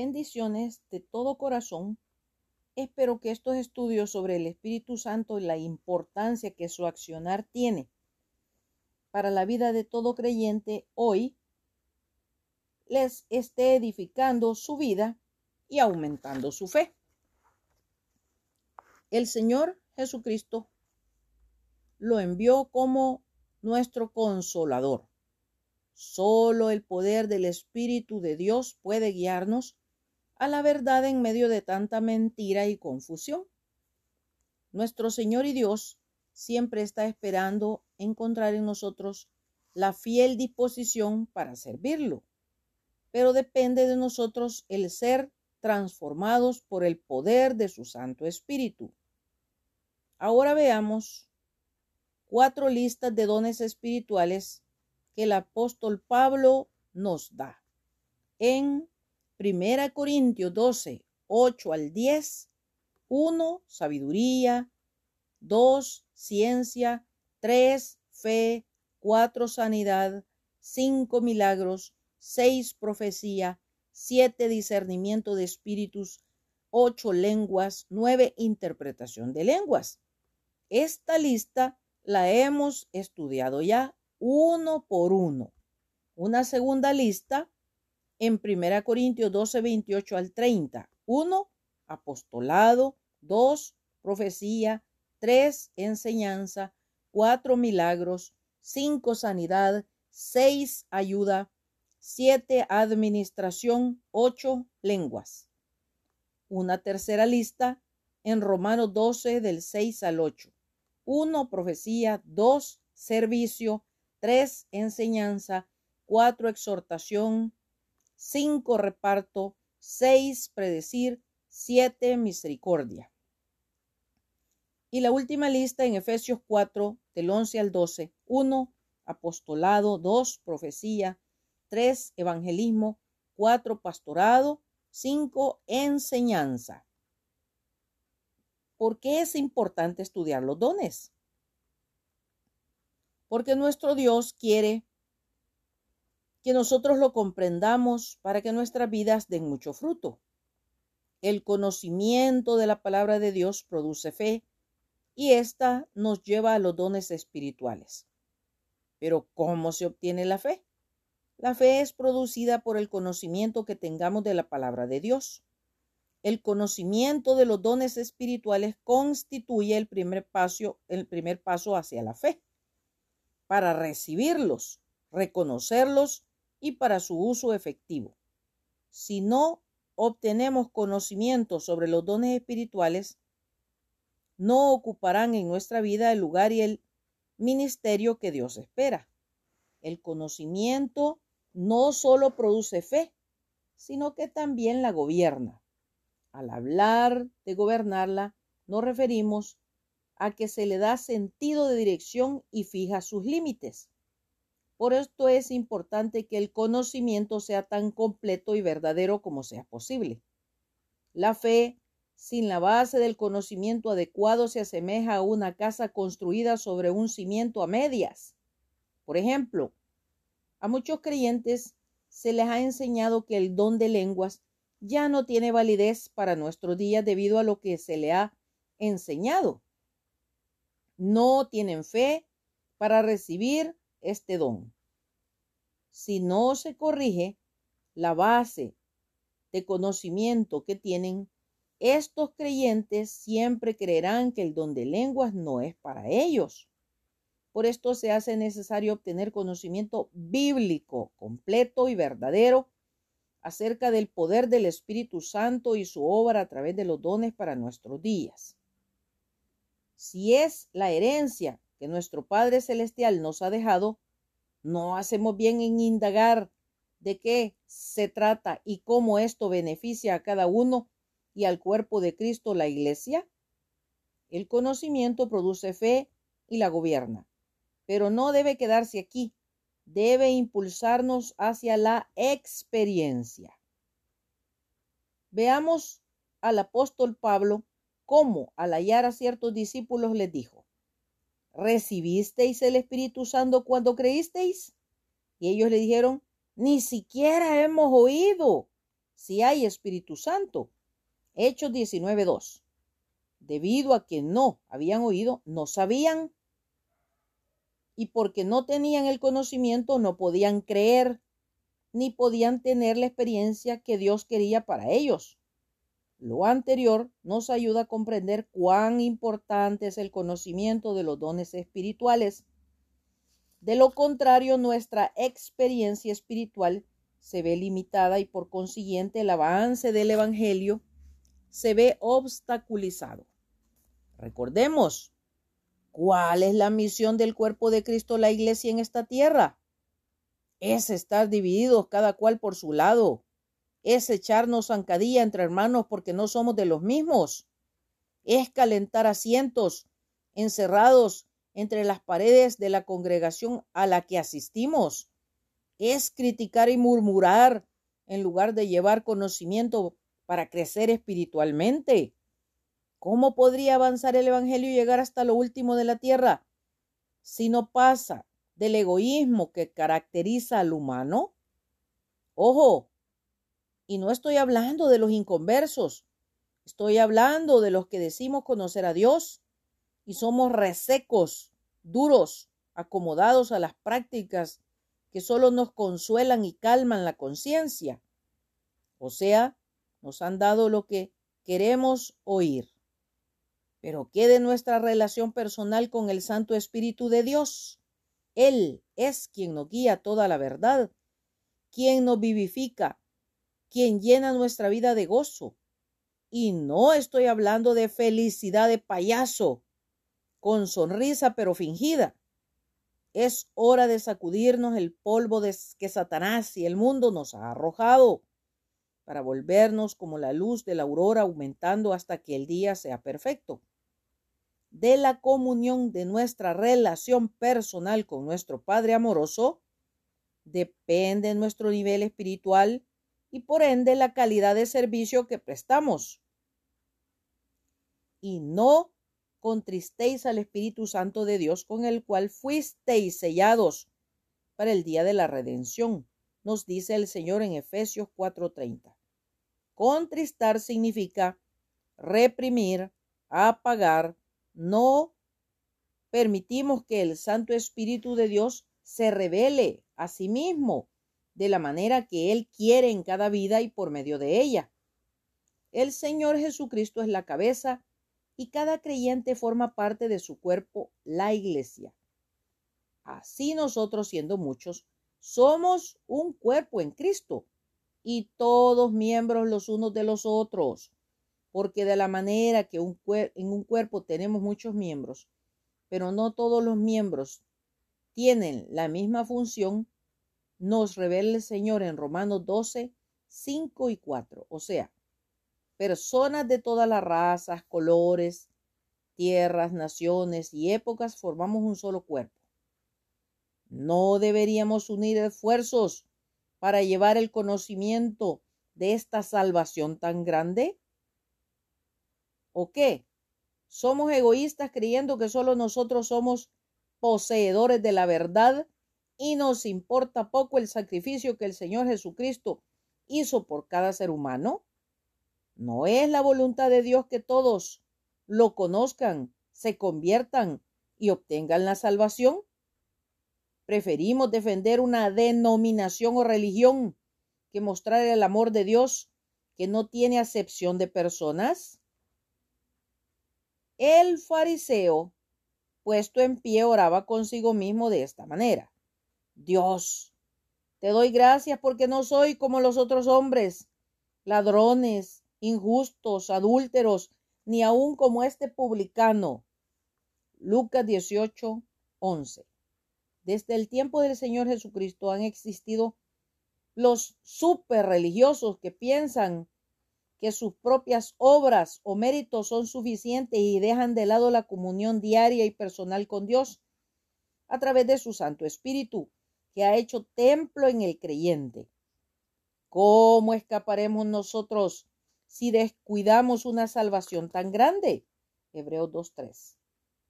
Bendiciones de todo corazón. Espero que estos estudios sobre el Espíritu Santo y la importancia que su accionar tiene para la vida de todo creyente hoy les esté edificando su vida y aumentando su fe. El Señor Jesucristo lo envió como nuestro consolador. Solo el poder del Espíritu de Dios puede guiarnos a la verdad en medio de tanta mentira y confusión. Nuestro Señor y Dios siempre está esperando encontrar en nosotros la fiel disposición para servirlo, pero depende de nosotros el ser transformados por el poder de su Santo Espíritu. Ahora veamos cuatro listas de dones espirituales que el apóstol Pablo nos da. En 1 Corintios 12, 8 al 10, 1, sabiduría, 2, ciencia, 3, fe, 4, sanidad, 5, milagros, 6, profecía, 7, discernimiento de espíritus, 8, lenguas, 9, interpretación de lenguas. Esta lista la hemos estudiado ya uno por uno. Una segunda lista en 1 Corintios 12, 28 al 30. 1. Apostolado. 2. Profecía. 3. Enseñanza. 4. Milagros. 5. Sanidad. 6. Ayuda. 7. Administración. 8. Lenguas. Una tercera lista en Romanos 12 del 6 al 8. 1. Profecía. 2. Servicio. 3. Enseñanza. 4. Exhortación. 5. Reparto. 6. Predecir. 7. Misericordia. Y la última lista en Efesios 4, del 11 al 12. 1. Apostolado. 2. Profecía. 3. Evangelismo. 4. Pastorado. 5. Enseñanza. ¿Por qué es importante estudiar los dones? Porque nuestro Dios quiere que nosotros lo comprendamos para que nuestras vidas den mucho fruto. El conocimiento de la palabra de Dios produce fe y ésta nos lleva a los dones espirituales. Pero ¿cómo se obtiene la fe? La fe es producida por el conocimiento que tengamos de la palabra de Dios. El conocimiento de los dones espirituales constituye el primer paso, el primer paso hacia la fe. Para recibirlos, reconocerlos y para su uso efectivo. Si no obtenemos conocimiento sobre los dones espirituales, no ocuparán en nuestra vida el lugar y el ministerio que Dios espera. El conocimiento no solo produce fe, sino que también la gobierna. Al hablar de gobernarla, nos referimos a que se le da sentido de dirección y fija sus límites. Por esto es importante que el conocimiento sea tan completo y verdadero como sea posible. La fe, sin la base del conocimiento adecuado, se asemeja a una casa construida sobre un cimiento a medias. Por ejemplo, a muchos creyentes se les ha enseñado que el don de lenguas ya no tiene validez para nuestro día debido a lo que se le ha enseñado. No tienen fe para recibir este don. Si no se corrige la base de conocimiento que tienen, estos creyentes siempre creerán que el don de lenguas no es para ellos. Por esto se hace necesario obtener conocimiento bíblico completo y verdadero acerca del poder del Espíritu Santo y su obra a través de los dones para nuestros días. Si es la herencia que nuestro Padre Celestial nos ha dejado, no hacemos bien en indagar de qué se trata y cómo esto beneficia a cada uno y al cuerpo de Cristo, la iglesia. El conocimiento produce fe y la gobierna, pero no debe quedarse aquí, debe impulsarnos hacia la experiencia. Veamos al apóstol Pablo cómo al hallar a ciertos discípulos les dijo, ¿recibisteis el Espíritu Santo cuando creísteis? Y ellos le dijeron, ni siquiera hemos oído si hay Espíritu Santo. Hechos 19.2. Debido a que no habían oído, no sabían. Y porque no tenían el conocimiento, no podían creer, ni podían tener la experiencia que Dios quería para ellos. Lo anterior nos ayuda a comprender cuán importante es el conocimiento de los dones espirituales. De lo contrario, nuestra experiencia espiritual se ve limitada y por consiguiente el avance del Evangelio se ve obstaculizado. Recordemos, ¿cuál es la misión del cuerpo de Cristo, la iglesia en esta tierra? Es estar divididos cada cual por su lado, es echarnos zancadilla entre hermanos porque no somos de los mismos, es calentar asientos encerrados entre las paredes de la congregación a la que asistimos, es criticar y murmurar en lugar de llevar conocimiento para crecer espiritualmente. ¿Cómo podría avanzar el Evangelio y llegar hasta lo último de la tierra si no pasa del egoísmo que caracteriza al humano? Ojo, y no estoy hablando de los inconversos, estoy hablando de los que decimos conocer a Dios y somos resecos, duros, acomodados a las prácticas que solo nos consuelan y calman la conciencia. O sea, nos han dado lo que queremos oír. Pero ¿qué de nuestra relación personal con el Santo Espíritu de Dios? Él es quien nos guía toda la verdad, quien nos vivifica, quien llena nuestra vida de gozo. Y no estoy hablando de felicidad de payaso, con sonrisa pero fingida. Es hora de sacudirnos el polvo de que Satanás y el mundo nos ha arrojado para volvernos como la luz de la aurora aumentando hasta que el día sea perfecto. De la comunión de nuestra relación personal con nuestro Padre amoroso depende nuestro nivel espiritual y por ende la calidad de servicio que prestamos. Y no contristéis al Espíritu Santo de Dios con el cual fuisteis sellados para el día de la redención, nos dice el Señor en Efesios 4:30. Contristar significa reprimir, apagar, no permitimos que el Santo Espíritu de Dios se revele a sí mismo de la manera que Él quiere en cada vida y por medio de ella. El Señor Jesucristo es la cabeza y cada creyente forma parte de su cuerpo, la iglesia. Así nosotros, siendo muchos, somos un cuerpo en Cristo y todos miembros los unos de los otros, porque de la manera que un en un cuerpo tenemos muchos miembros, pero no todos los miembros tienen la misma función, nos revela el Señor en Romanos 12, 5 y 4. O sea, personas de todas las razas, colores, tierras, naciones y épocas formamos un solo cuerpo. No deberíamos unir esfuerzos para llevar el conocimiento de esta salvación tan grande. ¿O qué? ¿Somos egoístas creyendo que solo nosotros somos poseedores de la verdad y nos importa poco el sacrificio que el Señor Jesucristo hizo por cada ser humano? ¿No es la voluntad de Dios que todos lo conozcan, se conviertan y obtengan la salvación? Preferimos defender una denominación o religión que mostrar el amor de Dios que no tiene acepción de personas. El fariseo, puesto en pie, oraba consigo mismo de esta manera. Dios, te doy gracias porque no soy como los otros hombres, ladrones, injustos, adúlteros, ni aun como este publicano. Lucas 18, 11. Desde el tiempo del Señor Jesucristo han existido los super religiosos que piensan que sus propias obras o méritos son suficientes y dejan de lado la comunión diaria y personal con Dios a través de su Santo Espíritu que ha hecho templo en el creyente. ¿Cómo escaparemos nosotros si descuidamos una salvación tan grande? Hebreos 2.3.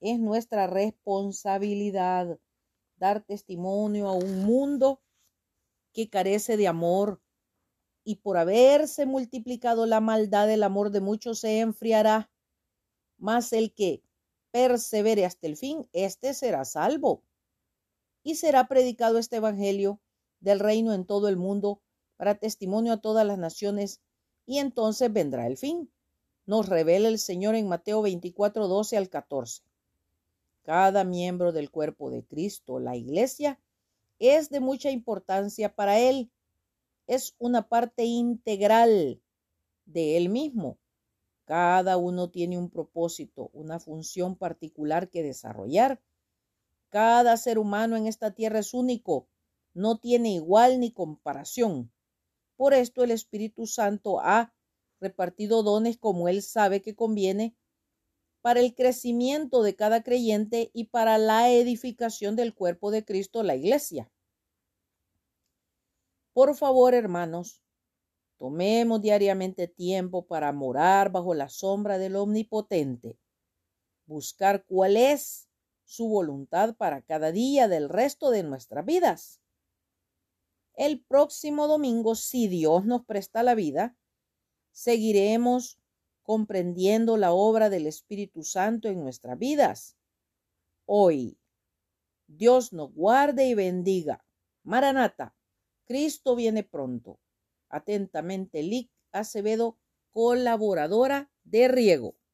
Es nuestra responsabilidad dar testimonio a un mundo que carece de amor y por haberse multiplicado la maldad, el amor de muchos se enfriará. Mas el que persevere hasta el fin, éste será salvo. Y será predicado este Evangelio del reino en todo el mundo para testimonio a todas las naciones, y entonces vendrá el fin. Nos revela el Señor en Mateo 24, 12 al 14. Cada miembro del cuerpo de Cristo, la iglesia, es de mucha importancia para Él es una parte integral de él mismo. Cada uno tiene un propósito, una función particular que desarrollar. Cada ser humano en esta tierra es único, no tiene igual ni comparación. Por esto el Espíritu Santo ha repartido dones como él sabe que conviene para el crecimiento de cada creyente y para la edificación del cuerpo de Cristo, la iglesia. Por favor, hermanos, tomemos diariamente tiempo para morar bajo la sombra del Omnipotente, buscar cuál es su voluntad para cada día del resto de nuestras vidas. El próximo domingo, si Dios nos presta la vida, seguiremos comprendiendo la obra del Espíritu Santo en nuestras vidas. Hoy, Dios nos guarde y bendiga. Maranata. Cristo viene pronto. Atentamente, Lic Acevedo, colaboradora de Riego.